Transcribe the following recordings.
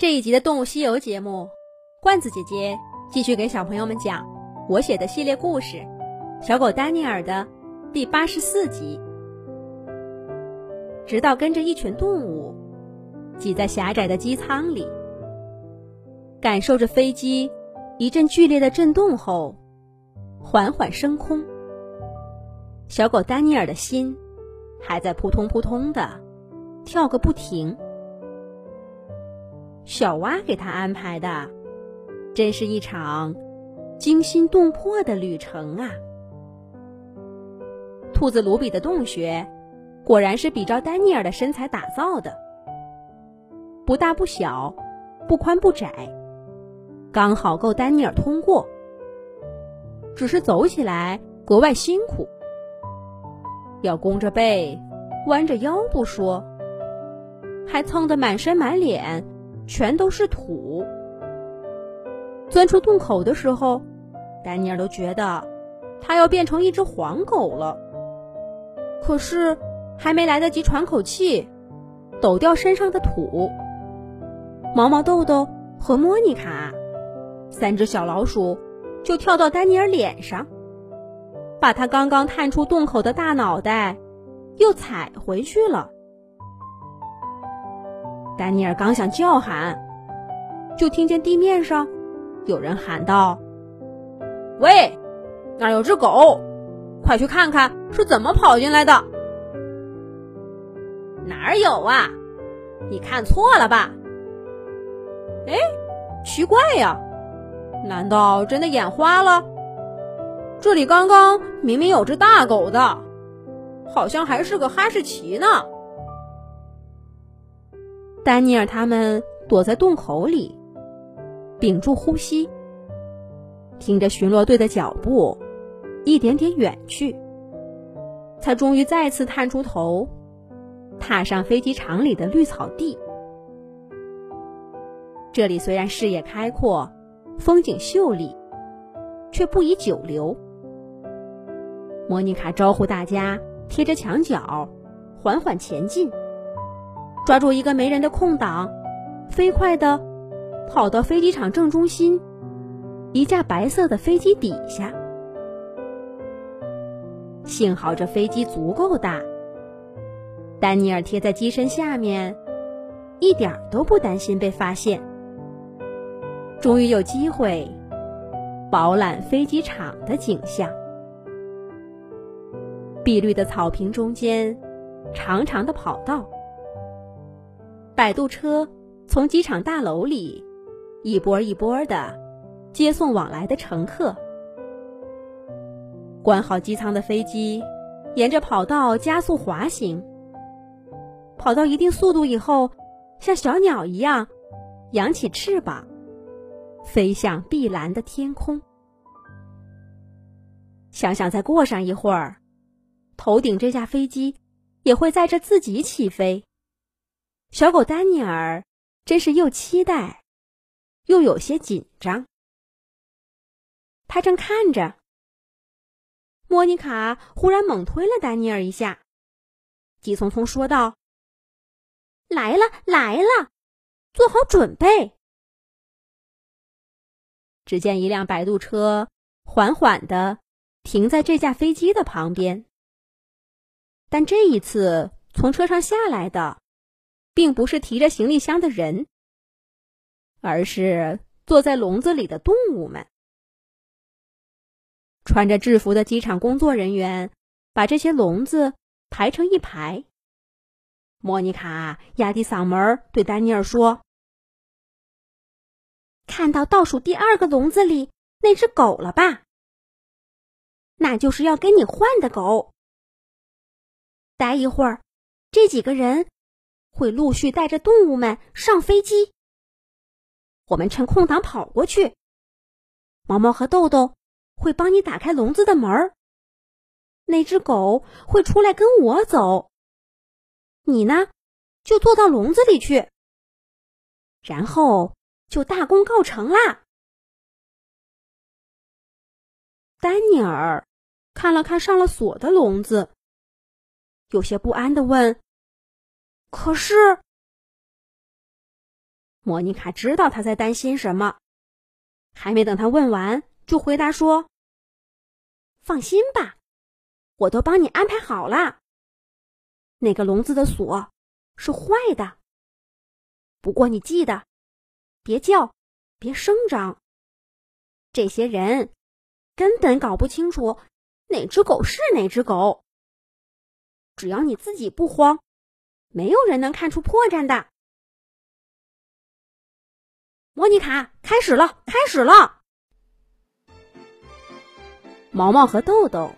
这一集的《动物西游》节目，罐子姐姐继续给小朋友们讲我写的系列故事《小狗丹尼尔》的第八十四集。直到跟着一群动物挤在狭窄的机舱里，感受着飞机一阵剧烈的震动后，缓缓升空。小狗丹尼尔的心还在扑通扑通的跳个不停。小蛙给他安排的，真是一场惊心动魄的旅程啊！兔子卢比的洞穴，果然是比照丹尼尔的身材打造的，不大不小，不宽不窄，刚好够丹尼尔通过。只是走起来格外辛苦，要弓着背，弯着腰不说，还蹭得满身满脸。全都是土。钻出洞口的时候，丹尼尔都觉得他要变成一只黄狗了。可是还没来得及喘口气，抖掉身上的土，毛毛豆豆和莫妮卡三只小老鼠就跳到丹尼尔脸上，把他刚刚探出洞口的大脑袋又踩回去了。丹尼尔刚想叫喊，就听见地面上有人喊道：“喂，那儿有只狗，快去看看是怎么跑进来的。”“哪儿有啊？你看错了吧？”“哎，奇怪呀，难道真的眼花了？这里刚刚明明有只大狗的，好像还是个哈士奇呢。”丹尼尔他们躲在洞口里，屏住呼吸，听着巡逻队的脚步一点点远去，才终于再次探出头，踏上飞机场里的绿草地。这里虽然视野开阔，风景秀丽，却不宜久留。莫妮卡招呼大家贴着墙角，缓缓前进。抓住一个没人的空档，飞快的跑到飞机场正中心一架白色的飞机底下。幸好这飞机足够大，丹尼尔贴在机身下面，一点都不担心被发现。终于有机会饱览飞机场的景象：碧绿的草坪中间，长长的跑道。摆渡车从机场大楼里一波一波的接送往来的乘客。关好机舱的飞机沿着跑道加速滑行，跑到一定速度以后，像小鸟一样扬起翅膀，飞向碧蓝的天空。想想再过上一会儿，头顶这架飞机也会载着自己起飞。小狗丹尼尔真是又期待，又有些紧张。他正看着，莫妮卡忽然猛推了丹尼尔一下，急匆匆说道：“来了，来了，做好准备。”只见一辆摆渡车缓缓的停在这架飞机的旁边，但这一次从车上下来的。并不是提着行李箱的人，而是坐在笼子里的动物们。穿着制服的机场工作人员把这些笼子排成一排。莫妮卡压低嗓门对丹尼尔说：“看到倒数第二个笼子里那只狗了吧？那就是要跟你换的狗。待一会儿，这几个人。”会陆续带着动物们上飞机。我们趁空档跑过去。毛毛和豆豆会帮你打开笼子的门儿。那只狗会出来跟我走。你呢，就坐到笼子里去。然后就大功告成啦。丹尼尔看了看上了锁的笼子，有些不安的问。可是，莫妮卡知道他在担心什么，还没等他问完，就回答说：“放心吧，我都帮你安排好了。那个笼子的锁是坏的，不过你记得，别叫，别声张。这些人根本搞不清楚哪只狗是哪只狗。只要你自己不慌，没有人能看出破绽的。”莫妮卡，开始了，开始了！毛毛和豆豆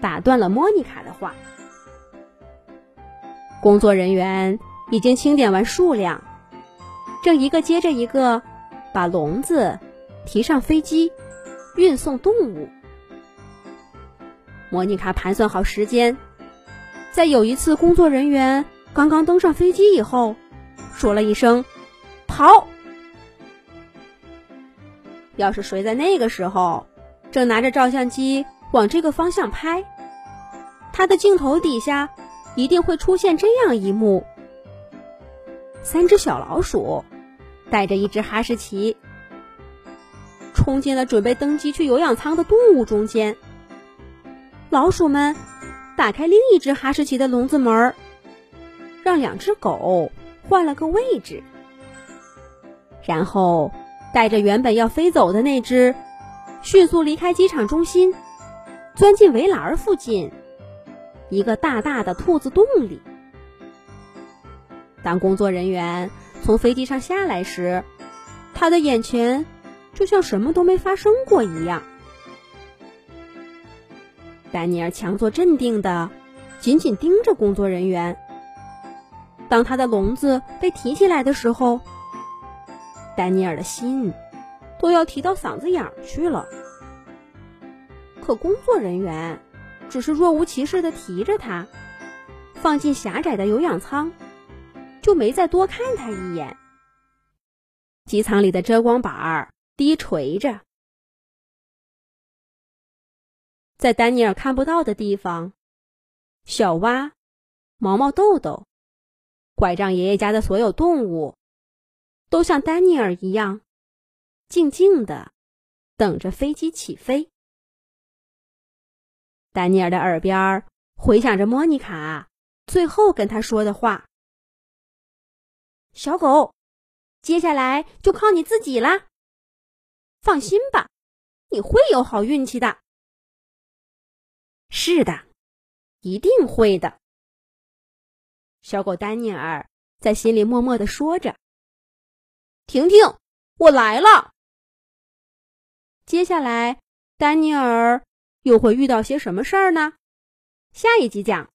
打断了莫妮卡的话。工作人员已经清点完数量，正一个接着一个把笼子提上飞机，运送动物。莫妮卡盘算好时间，在有一次工作人员刚刚登上飞机以后，说了一声“跑”。要是谁在那个时候正拿着照相机往这个方向拍，他的镜头底下一定会出现这样一幕：三只小老鼠带着一只哈士奇冲进了准备登机去有氧舱的动物中间。老鼠们打开另一只哈士奇的笼子门，让两只狗换了个位置，然后。带着原本要飞走的那只，迅速离开机场中心，钻进围栏附近一个大大的兔子洞里。当工作人员从飞机上下来时，他的眼前就像什么都没发生过一样。丹尼尔强作镇定的紧紧盯着工作人员。当他的笼子被提起来的时候。丹尼尔的心都要提到嗓子眼儿去了，可工作人员只是若无其事的提着他，放进狭窄的有氧舱，就没再多看他一眼。机舱里的遮光板儿低垂着，在丹尼尔看不到的地方，小蛙、毛毛豆豆、拐杖爷爷家的所有动物。都像丹尼尔一样，静静的等着飞机起飞。丹尼尔的耳边回响着莫妮卡最后跟他说的话：“小狗，接下来就靠你自己啦！放心吧，你会有好运气的。”是的，一定会的。小狗丹尼尔在心里默默的说着。婷婷，我来了。接下来，丹尼尔又会遇到些什么事儿呢？下一集讲。